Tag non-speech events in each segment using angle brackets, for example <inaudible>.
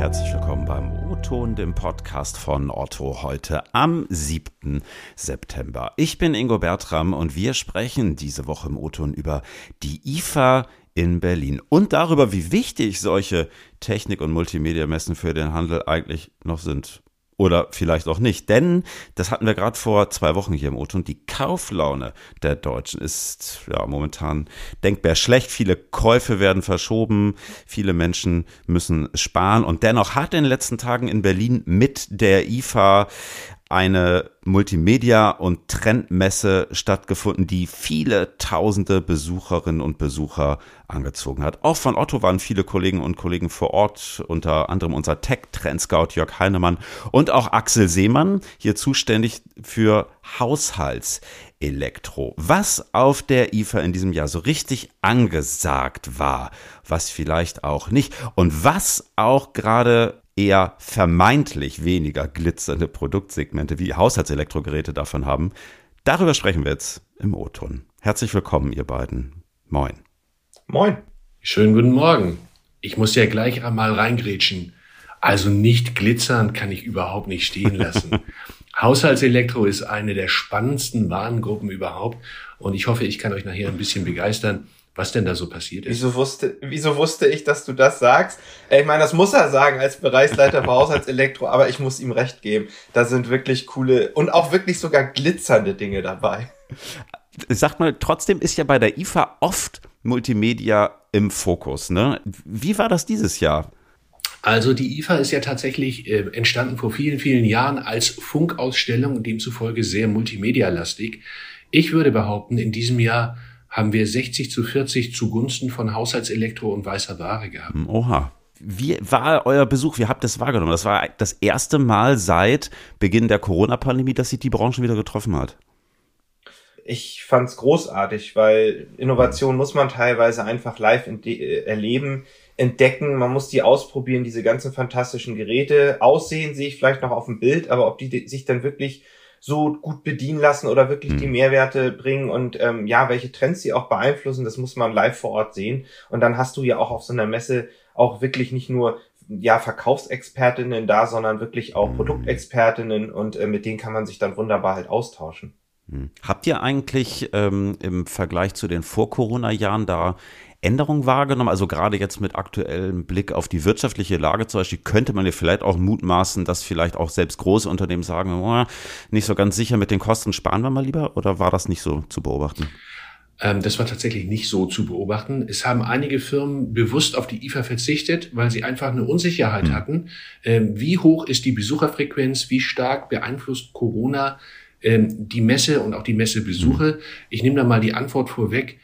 herzlich willkommen beim O-Ton, dem Podcast von Otto, heute am 7. September. Ich bin Ingo Bertram und wir sprechen diese Woche im O-Ton über die IFA in Berlin und darüber, wie wichtig solche Technik- und Multimedia-Messen für den Handel eigentlich noch sind oder vielleicht auch nicht. Denn, das hatten wir gerade vor zwei Wochen hier im und die Kauflaune der Deutschen ist ja momentan denkbar schlecht. Viele Käufe werden verschoben, viele Menschen müssen sparen und dennoch hat in den letzten Tagen in Berlin mit der IFA eine Multimedia- und Trendmesse stattgefunden, die viele tausende Besucherinnen und Besucher angezogen hat. Auch von Otto waren viele Kollegen und Kollegen vor Ort, unter anderem unser Tech-Trend-Scout Jörg Heinemann und auch Axel Seemann, hier zuständig für Haushaltselektro. Was auf der IFA in diesem Jahr so richtig angesagt war, was vielleicht auch nicht und was auch gerade eher vermeintlich weniger glitzernde Produktsegmente wie Haushaltselektrogeräte davon haben. Darüber sprechen wir jetzt im O-Ton. Herzlich willkommen, ihr beiden. Moin. Moin. Schönen guten Morgen. Ich muss ja gleich einmal reingrätschen. Also nicht glitzern kann ich überhaupt nicht stehen lassen. <laughs> Haushaltselektro ist eine der spannendsten Warengruppen überhaupt und ich hoffe, ich kann euch nachher ein bisschen begeistern was denn da so passiert ist. Wieso wusste, wieso wusste ich, dass du das sagst? Ich meine, das muss er sagen als Bereichsleiter für Haushaltselektro, aber ich muss ihm recht geben. Da sind wirklich coole und auch wirklich sogar glitzernde Dinge dabei. Sag mal, trotzdem ist ja bei der IFA oft Multimedia im Fokus. Ne? Wie war das dieses Jahr? Also die IFA ist ja tatsächlich äh, entstanden vor vielen, vielen Jahren als Funkausstellung und demzufolge sehr multimedialastig. Ich würde behaupten, in diesem Jahr haben wir 60 zu 40 zugunsten von Haushaltselektro und weißer Ware gehabt. Hm, oha. Wie war euer Besuch? Wie habt ihr es wahrgenommen? Das war das erste Mal seit Beginn der Corona-Pandemie, dass sich die Branche wieder getroffen hat. Ich fand's großartig, weil Innovation muss man teilweise einfach live äh, erleben, entdecken. Man muss die ausprobieren, diese ganzen fantastischen Geräte. Aussehen sehe ich vielleicht noch auf dem Bild, aber ob die sich dann wirklich so gut bedienen lassen oder wirklich mhm. die hm. Mehrwerte bringen und ähm, ja, welche Trends sie auch beeinflussen, das muss man live vor Ort sehen. Und dann hast du ja auch auf so einer Messe auch wirklich nicht nur ja Verkaufsexpertinnen da, sondern wirklich auch mhm. Produktexpertinnen und äh, mit denen kann man sich dann wunderbar halt austauschen. Hm. Habt ihr eigentlich ähm, im Vergleich zu den Vor-Corona-Jahren da Änderungen wahrgenommen? Also gerade jetzt mit aktuellem Blick auf die wirtschaftliche Lage zum Beispiel, könnte man ja vielleicht auch mutmaßen, dass vielleicht auch selbst große Unternehmen sagen, oh, nicht so ganz sicher mit den Kosten, sparen wir mal lieber? Oder war das nicht so zu beobachten? Ähm, das war tatsächlich nicht so zu beobachten. Es haben einige Firmen bewusst auf die IFA verzichtet, weil sie einfach eine Unsicherheit mhm. hatten. Ähm, wie hoch ist die Besucherfrequenz? Wie stark beeinflusst Corona ähm, die Messe und auch die Messebesuche? Mhm. Ich nehme da mal die Antwort vorweg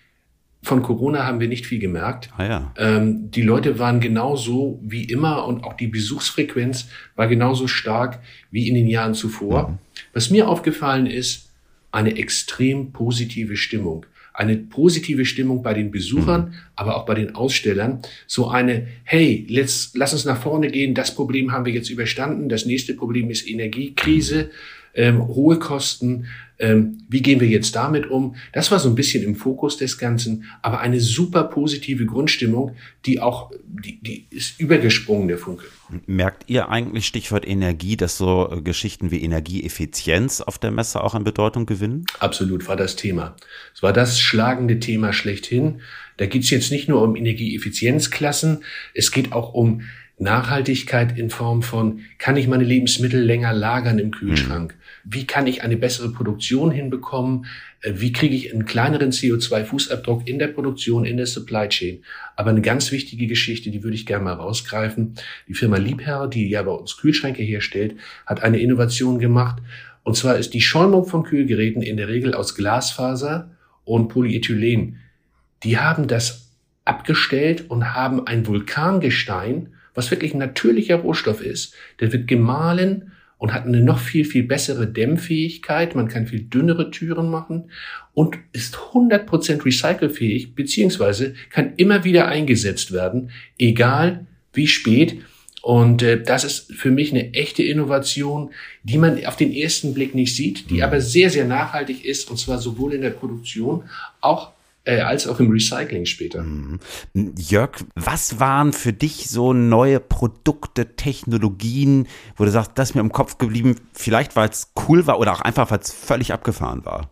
von Corona haben wir nicht viel gemerkt. Ah, ja. ähm, die Leute waren genauso wie immer und auch die Besuchsfrequenz war genauso stark wie in den Jahren zuvor. Mhm. Was mir aufgefallen ist, eine extrem positive Stimmung. Eine positive Stimmung bei den Besuchern, mhm. aber auch bei den Ausstellern. So eine, hey, let's, lass uns nach vorne gehen, das Problem haben wir jetzt überstanden, das nächste Problem ist Energiekrise, ähm, hohe Kosten, ähm, wie gehen wir jetzt damit um? Das war so ein bisschen im Fokus des Ganzen, aber eine super positive Grundstimmung, die auch, die, die ist übergesprungen, der Funke. Merkt ihr eigentlich Stichwort Energie, dass so Geschichten wie Energieeffizienz auf der Messe auch an Bedeutung gewinnen? Absolut war das Thema. Es war das schlagende Thema schlechthin. Da geht es jetzt nicht nur um Energieeffizienzklassen, es geht auch um Nachhaltigkeit in Form von, kann ich meine Lebensmittel länger lagern im Kühlschrank? Hm wie kann ich eine bessere Produktion hinbekommen, äh, wie kriege ich einen kleineren CO2-Fußabdruck in der Produktion, in der Supply Chain. Aber eine ganz wichtige Geschichte, die würde ich gerne mal rausgreifen. Die Firma Liebherr, die ja bei uns Kühlschränke herstellt, hat eine Innovation gemacht. Und zwar ist die Schäumung von Kühlgeräten in der Regel aus Glasfaser und Polyethylen. Die haben das abgestellt und haben ein Vulkangestein, was wirklich ein natürlicher Rohstoff ist. Der wird gemahlen und hat eine noch viel, viel bessere Dämmfähigkeit. Man kann viel dünnere Türen machen und ist 100% recycelfähig, beziehungsweise kann immer wieder eingesetzt werden, egal wie spät. Und äh, das ist für mich eine echte Innovation, die man auf den ersten Blick nicht sieht, die mhm. aber sehr, sehr nachhaltig ist, und zwar sowohl in der Produktion auch äh, als auch im Recycling später. Mhm. Jörg, was waren für dich so neue Produkte, Technologien, wo du sagst, das ist mir im Kopf geblieben, vielleicht weil es cool war oder auch einfach, weil es völlig abgefahren war?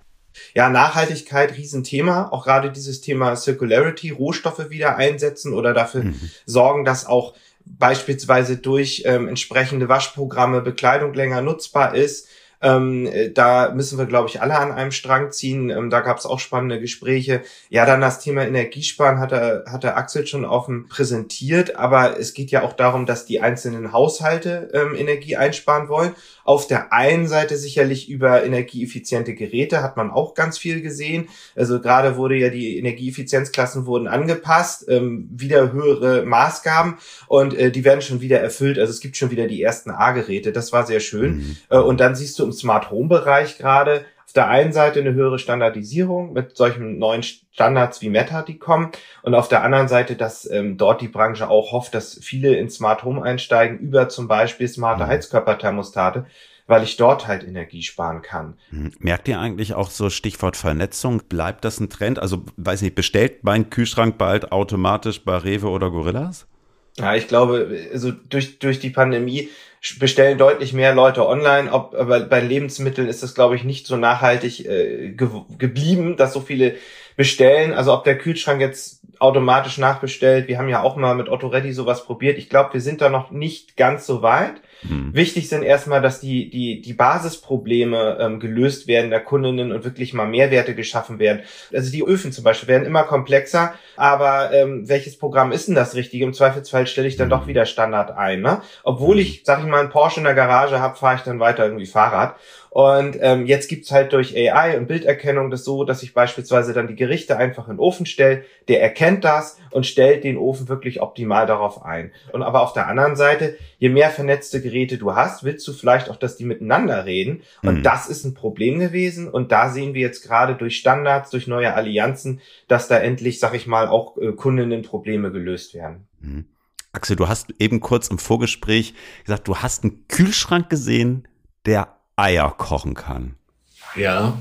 Ja, Nachhaltigkeit, Riesenthema. Auch gerade dieses Thema Circularity, Rohstoffe wieder einsetzen oder dafür mhm. sorgen, dass auch beispielsweise durch ähm, entsprechende Waschprogramme Bekleidung länger nutzbar ist. Ähm, äh, da müssen wir, glaube ich, alle an einem Strang ziehen. Ähm, da gab es auch spannende Gespräche. Ja, dann das Thema Energiesparen hat er, hat der Axel schon offen präsentiert. Aber es geht ja auch darum, dass die einzelnen Haushalte ähm, Energie einsparen wollen. Auf der einen Seite sicherlich über energieeffiziente Geräte hat man auch ganz viel gesehen. Also gerade wurde ja die Energieeffizienzklassen wurden angepasst, ähm, wieder höhere Maßgaben und äh, die werden schon wieder erfüllt. Also es gibt schon wieder die ersten A-Geräte. Das war sehr schön. Mhm. Äh, und dann siehst du im Smart Home Bereich gerade auf der einen Seite eine höhere Standardisierung mit solchen neuen Standards wie Meta, die kommen, und auf der anderen Seite, dass ähm, dort die Branche auch hofft, dass viele in Smart Home einsteigen über zum Beispiel smarte mhm. Heizkörperthermostate, weil ich dort halt Energie sparen kann. Mhm. Merkt ihr eigentlich auch so Stichwort Vernetzung? Bleibt das ein Trend? Also, weiß nicht, bestellt mein Kühlschrank bald automatisch bei Rewe oder Gorillas? Ja, ich glaube, also durch, durch die Pandemie bestellen deutlich mehr Leute online. Ob, aber bei Lebensmitteln ist das, glaube ich, nicht so nachhaltig äh, ge geblieben, dass so viele bestellen. Also ob der Kühlschrank jetzt automatisch nachbestellt. Wir haben ja auch mal mit Otto Ready sowas probiert. Ich glaube, wir sind da noch nicht ganz so weit. Hm. Wichtig sind erstmal, dass die, die, die Basisprobleme ähm, gelöst werden der Kundinnen und wirklich mal Mehrwerte geschaffen werden. Also die Öfen zum Beispiel werden immer komplexer, aber ähm, welches Programm ist denn das Richtige? Im Zweifelsfall stelle ich dann hm. doch wieder Standard ein. Ne? Obwohl ich, sag ich mal, einen Porsche in der Garage habe, fahre ich dann weiter irgendwie Fahrrad. Und ähm, jetzt gibt's halt durch AI und Bilderkennung das so, dass ich beispielsweise dann die Gerichte einfach in den Ofen stelle. Der erkennt das und stellt den Ofen wirklich optimal darauf ein. Und aber auf der anderen Seite, je mehr vernetzte Geräte du hast, willst du vielleicht auch, dass die miteinander reden. Und mhm. das ist ein Problem gewesen. Und da sehen wir jetzt gerade durch Standards, durch neue Allianzen, dass da endlich, sag ich mal, auch äh, Kundinnenprobleme gelöst werden. Mhm. Axel, du hast eben kurz im Vorgespräch gesagt, du hast einen Kühlschrank gesehen, der Eier kochen kann. Ja,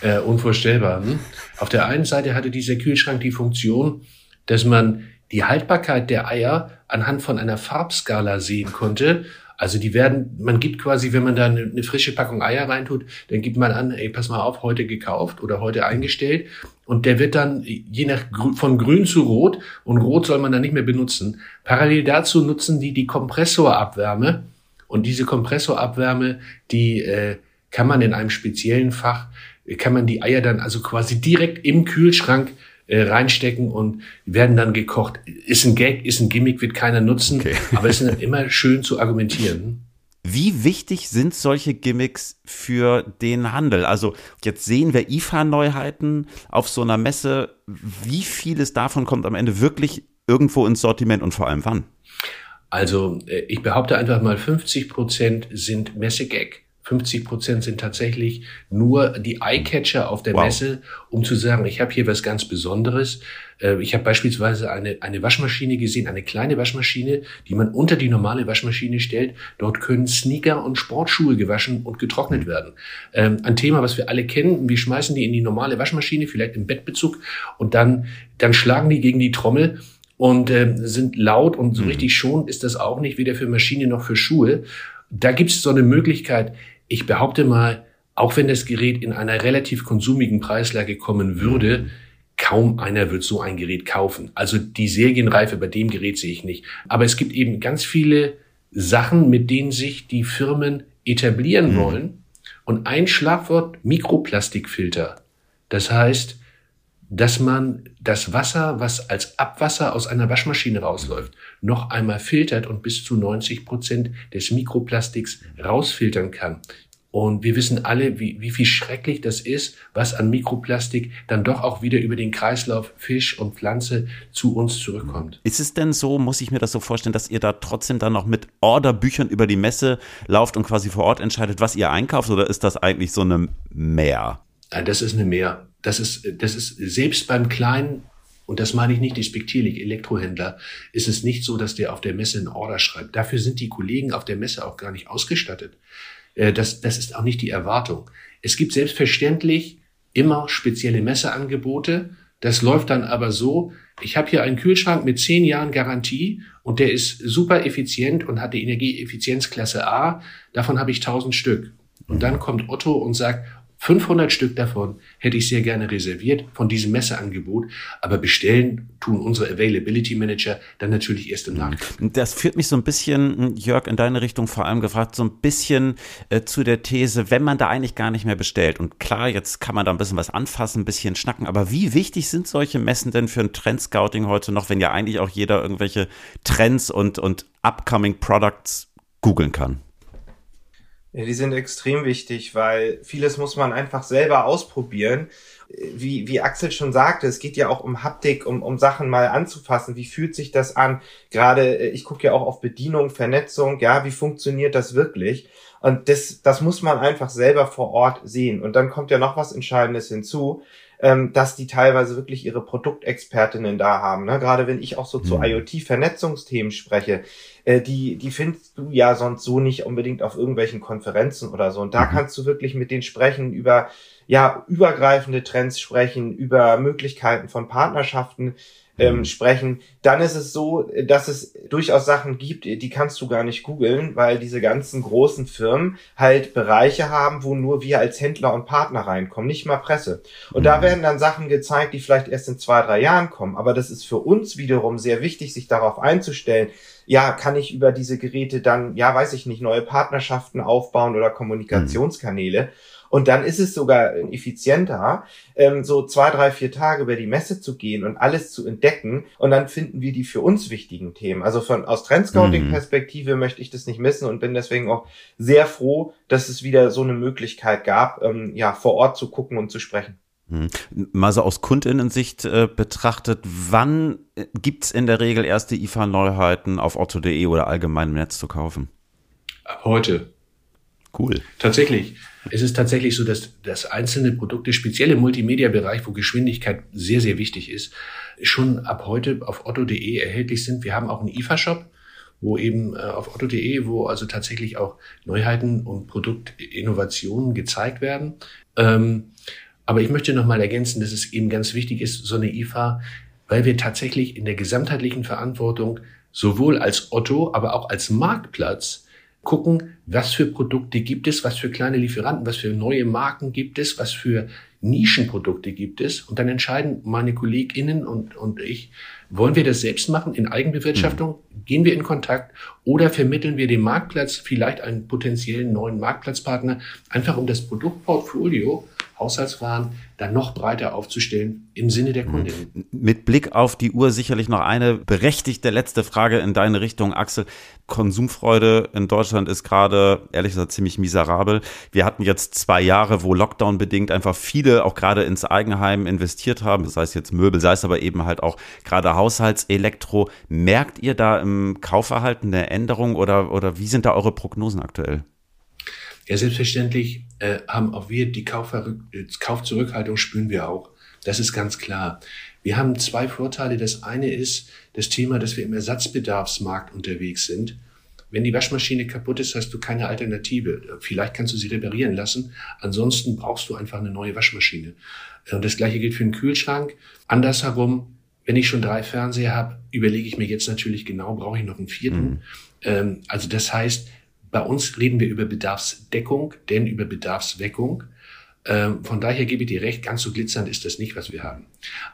äh, unvorstellbar. Hm? Auf der einen Seite hatte dieser Kühlschrank die Funktion, dass man die Haltbarkeit der Eier anhand von einer Farbskala sehen konnte. Also die werden, man gibt quasi, wenn man da eine, frische Packung Eier reintut, dann gibt man an, ey, pass mal auf, heute gekauft oder heute eingestellt. Und der wird dann je nach von grün zu rot und rot soll man dann nicht mehr benutzen. Parallel dazu nutzen die die Kompressorabwärme und diese Kompressorabwärme, die äh, kann man in einem speziellen Fach, kann man die Eier dann also quasi direkt im Kühlschrank äh, reinstecken und werden dann gekocht. Ist ein Gag, ist ein Gimmick, wird keiner nutzen, okay. <laughs> aber es ist immer schön zu argumentieren. Wie wichtig sind solche Gimmicks für den Handel? Also jetzt sehen wir IFA-Neuheiten auf so einer Messe. Wie vieles davon kommt am Ende wirklich irgendwo ins Sortiment und vor allem wann? Also äh, ich behaupte einfach mal, 50 Prozent sind Messegag. 50 Prozent sind tatsächlich nur die Eyecatcher auf der wow. Messe, um zu sagen, ich habe hier was ganz Besonderes. Äh, ich habe beispielsweise eine, eine Waschmaschine gesehen, eine kleine Waschmaschine, die man unter die normale Waschmaschine stellt. Dort können Sneaker und Sportschuhe gewaschen und getrocknet werden. Ähm, ein Thema, was wir alle kennen. Wir schmeißen die in die normale Waschmaschine, vielleicht im Bettbezug, und dann, dann schlagen die gegen die Trommel und äh, sind laut und so mhm. richtig schon ist das auch nicht, weder für Maschine noch für Schuhe. Da gibt es so eine Möglichkeit, ich behaupte mal, auch wenn das Gerät in einer relativ konsumigen Preislage kommen würde, kaum einer wird so ein Gerät kaufen. Also die Serienreife bei dem Gerät sehe ich nicht. Aber es gibt eben ganz viele Sachen, mit denen sich die Firmen etablieren mhm. wollen. Und ein Schlagwort Mikroplastikfilter. Das heißt, dass man das Wasser, was als Abwasser aus einer Waschmaschine rausläuft, noch einmal filtert und bis zu 90 Prozent des Mikroplastiks rausfiltern kann. Und wir wissen alle, wie, wie viel schrecklich das ist, was an Mikroplastik dann doch auch wieder über den Kreislauf Fisch und Pflanze zu uns zurückkommt. Ist es denn so, muss ich mir das so vorstellen, dass ihr da trotzdem dann noch mit Orderbüchern über die Messe lauft und quasi vor Ort entscheidet, was ihr einkauft, oder ist das eigentlich so eine Mehr? Das ist eine Mehr das ist, das ist selbst beim kleinen, und das meine ich nicht despektierlich, Elektrohändler, ist es nicht so, dass der auf der Messe einen Order schreibt. Dafür sind die Kollegen auf der Messe auch gar nicht ausgestattet. Äh, das, das ist auch nicht die Erwartung. Es gibt selbstverständlich immer spezielle Messeangebote, Das läuft dann aber so, ich habe hier einen Kühlschrank mit zehn Jahren Garantie und der ist super effizient und hat die Energieeffizienzklasse A. Davon habe ich 1000 Stück. Und dann kommt Otto und sagt, 500 Stück davon hätte ich sehr gerne reserviert von diesem Messeangebot, aber bestellen tun unsere Availability Manager dann natürlich erst im Nachgang. Das führt mich so ein bisschen, Jörg, in deine Richtung vor allem gefragt, so ein bisschen äh, zu der These, wenn man da eigentlich gar nicht mehr bestellt. Und klar, jetzt kann man da ein bisschen was anfassen, ein bisschen schnacken, aber wie wichtig sind solche Messen denn für ein Trendscouting heute noch, wenn ja eigentlich auch jeder irgendwelche Trends und, und upcoming Products googeln kann? Ja, die sind extrem wichtig, weil vieles muss man einfach selber ausprobieren. Wie, wie Axel schon sagte, es geht ja auch um Haptik, um, um Sachen mal anzufassen. Wie fühlt sich das an? Gerade, äh, ich gucke ja auch auf Bedienung, Vernetzung, ja, wie funktioniert das wirklich? Und das, das muss man einfach selber vor Ort sehen. Und dann kommt ja noch was Entscheidendes hinzu ähm, dass die teilweise wirklich ihre Produktexpertinnen da haben. Ne? Gerade wenn ich auch so mhm. zu IoT-Vernetzungsthemen spreche, äh, die, die findest du ja sonst so nicht unbedingt auf irgendwelchen Konferenzen oder so. Und da mhm. kannst du wirklich mit denen sprechen über ja, übergreifende Trends sprechen, über Möglichkeiten von Partnerschaften ähm, mhm. sprechen, dann ist es so, dass es durchaus Sachen gibt, die kannst du gar nicht googeln, weil diese ganzen großen Firmen halt Bereiche haben, wo nur wir als Händler und Partner reinkommen, nicht mal Presse. Und mhm. da werden dann Sachen gezeigt, die vielleicht erst in zwei, drei Jahren kommen. Aber das ist für uns wiederum sehr wichtig, sich darauf einzustellen, ja, kann ich über diese Geräte dann, ja, weiß ich nicht, neue Partnerschaften aufbauen oder Kommunikationskanäle. Mhm. Und dann ist es sogar effizienter, ähm, so zwei, drei, vier Tage über die Messe zu gehen und alles zu entdecken. Und dann finden wir die für uns wichtigen Themen. Also von aus Trendscouting-Perspektive mhm. möchte ich das nicht missen und bin deswegen auch sehr froh, dass es wieder so eine Möglichkeit gab, ähm, ja, vor Ort zu gucken und zu sprechen. Mhm. Mal so aus Kundinnensicht äh, betrachtet, wann äh, gibt's in der Regel erste IFA-Neuheiten auf otto.de oder allgemein im Netz zu kaufen? Ab heute. Cool. Tatsächlich. Es ist tatsächlich so, dass, dass einzelne Produkte, speziell im Multimedia-Bereich, wo Geschwindigkeit sehr, sehr wichtig ist, schon ab heute auf otto.de erhältlich sind. Wir haben auch einen IFA-Shop, wo eben äh, auf otto.de, wo also tatsächlich auch Neuheiten und Produktinnovationen gezeigt werden. Ähm, aber ich möchte noch mal ergänzen, dass es eben ganz wichtig ist, so eine IFA, weil wir tatsächlich in der gesamtheitlichen Verantwortung sowohl als Otto, aber auch als Marktplatz gucken, was für Produkte gibt es, was für kleine Lieferanten, was für neue Marken gibt es, was für Nischenprodukte gibt es. Und dann entscheiden meine KollegInnen und, und ich, wollen wir das selbst machen in Eigenbewirtschaftung? Mhm. Gehen wir in Kontakt oder vermitteln wir dem Marktplatz vielleicht einen potenziellen neuen Marktplatzpartner, einfach um das Produktportfolio Haushaltswaren dann noch breiter aufzustellen im Sinne der Kundin. Mit Blick auf die Uhr sicherlich noch eine berechtigte letzte Frage in deine Richtung, Axel. Konsumfreude in Deutschland ist gerade, ehrlich gesagt, ziemlich miserabel. Wir hatten jetzt zwei Jahre, wo Lockdown bedingt einfach viele auch gerade ins Eigenheim investiert haben, sei es jetzt Möbel, sei es aber eben halt auch gerade Haushaltselektro. Merkt ihr da im Kaufverhalten eine Änderung oder, oder wie sind da eure Prognosen aktuell? Ja, selbstverständlich äh, haben auch wir die Kaufverrück Kaufzurückhaltung spüren wir auch. Das ist ganz klar. Wir haben zwei Vorteile. Das eine ist das Thema, dass wir im Ersatzbedarfsmarkt unterwegs sind. Wenn die Waschmaschine kaputt ist, hast du keine Alternative. Vielleicht kannst du sie reparieren lassen. Ansonsten brauchst du einfach eine neue Waschmaschine. Und das gleiche gilt für den Kühlschrank. Andersherum, wenn ich schon drei Fernseher habe, überlege ich mir jetzt natürlich genau, brauche ich noch einen vierten. Mhm. Ähm, also das heißt, bei uns reden wir über Bedarfsdeckung, denn über Bedarfsweckung. Ähm, von daher gebe ich dir recht, ganz so glitzernd ist das nicht, was wir haben.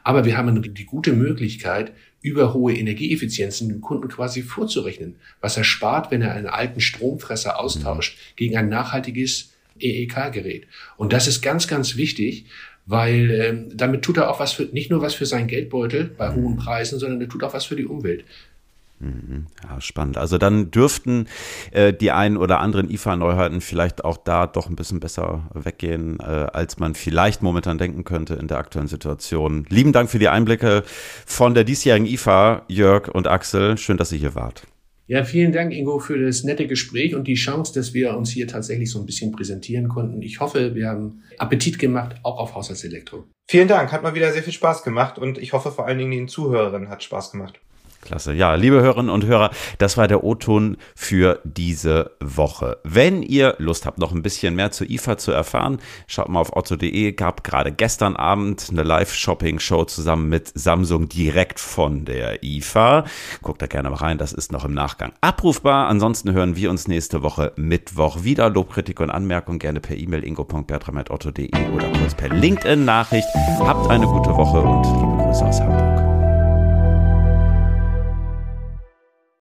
Aber wir haben die gute Möglichkeit, über hohe Energieeffizienzen dem Kunden quasi vorzurechnen, was er spart, wenn er einen alten Stromfresser austauscht gegen ein nachhaltiges EEK-Gerät. Und das ist ganz, ganz wichtig, weil ähm, damit tut er auch was für, nicht nur was für seinen Geldbeutel bei hohen Preisen, sondern er tut auch was für die Umwelt. Mhm. Ja, spannend. Also dann dürften äh, die einen oder anderen IFA-Neuheiten vielleicht auch da doch ein bisschen besser weggehen, äh, als man vielleicht momentan denken könnte in der aktuellen Situation. Lieben Dank für die Einblicke von der diesjährigen IFA, Jörg und Axel. Schön, dass ihr hier wart. Ja, vielen Dank, Ingo, für das nette Gespräch und die Chance, dass wir uns hier tatsächlich so ein bisschen präsentieren konnten. Ich hoffe, wir haben Appetit gemacht, auch auf Haushaltselektro. Vielen Dank, hat mal wieder sehr viel Spaß gemacht und ich hoffe vor allen Dingen den Zuhörerinnen hat Spaß gemacht. Klasse. Ja, liebe Hörerinnen und Hörer, das war der O-Ton für diese Woche. Wenn ihr Lust habt, noch ein bisschen mehr zu IFA zu erfahren, schaut mal auf otto.de. Gab gerade gestern Abend eine Live-Shopping-Show zusammen mit Samsung direkt von der IFA. Guckt da gerne mal rein, das ist noch im Nachgang abrufbar. Ansonsten hören wir uns nächste Woche Mittwoch wieder. Lobkritik und Anmerkung gerne per E-Mail ingo.bertram.otto.de oder kurz per LinkedIn-Nachricht. Habt eine gute Woche und liebe Grüße aus Hamburg.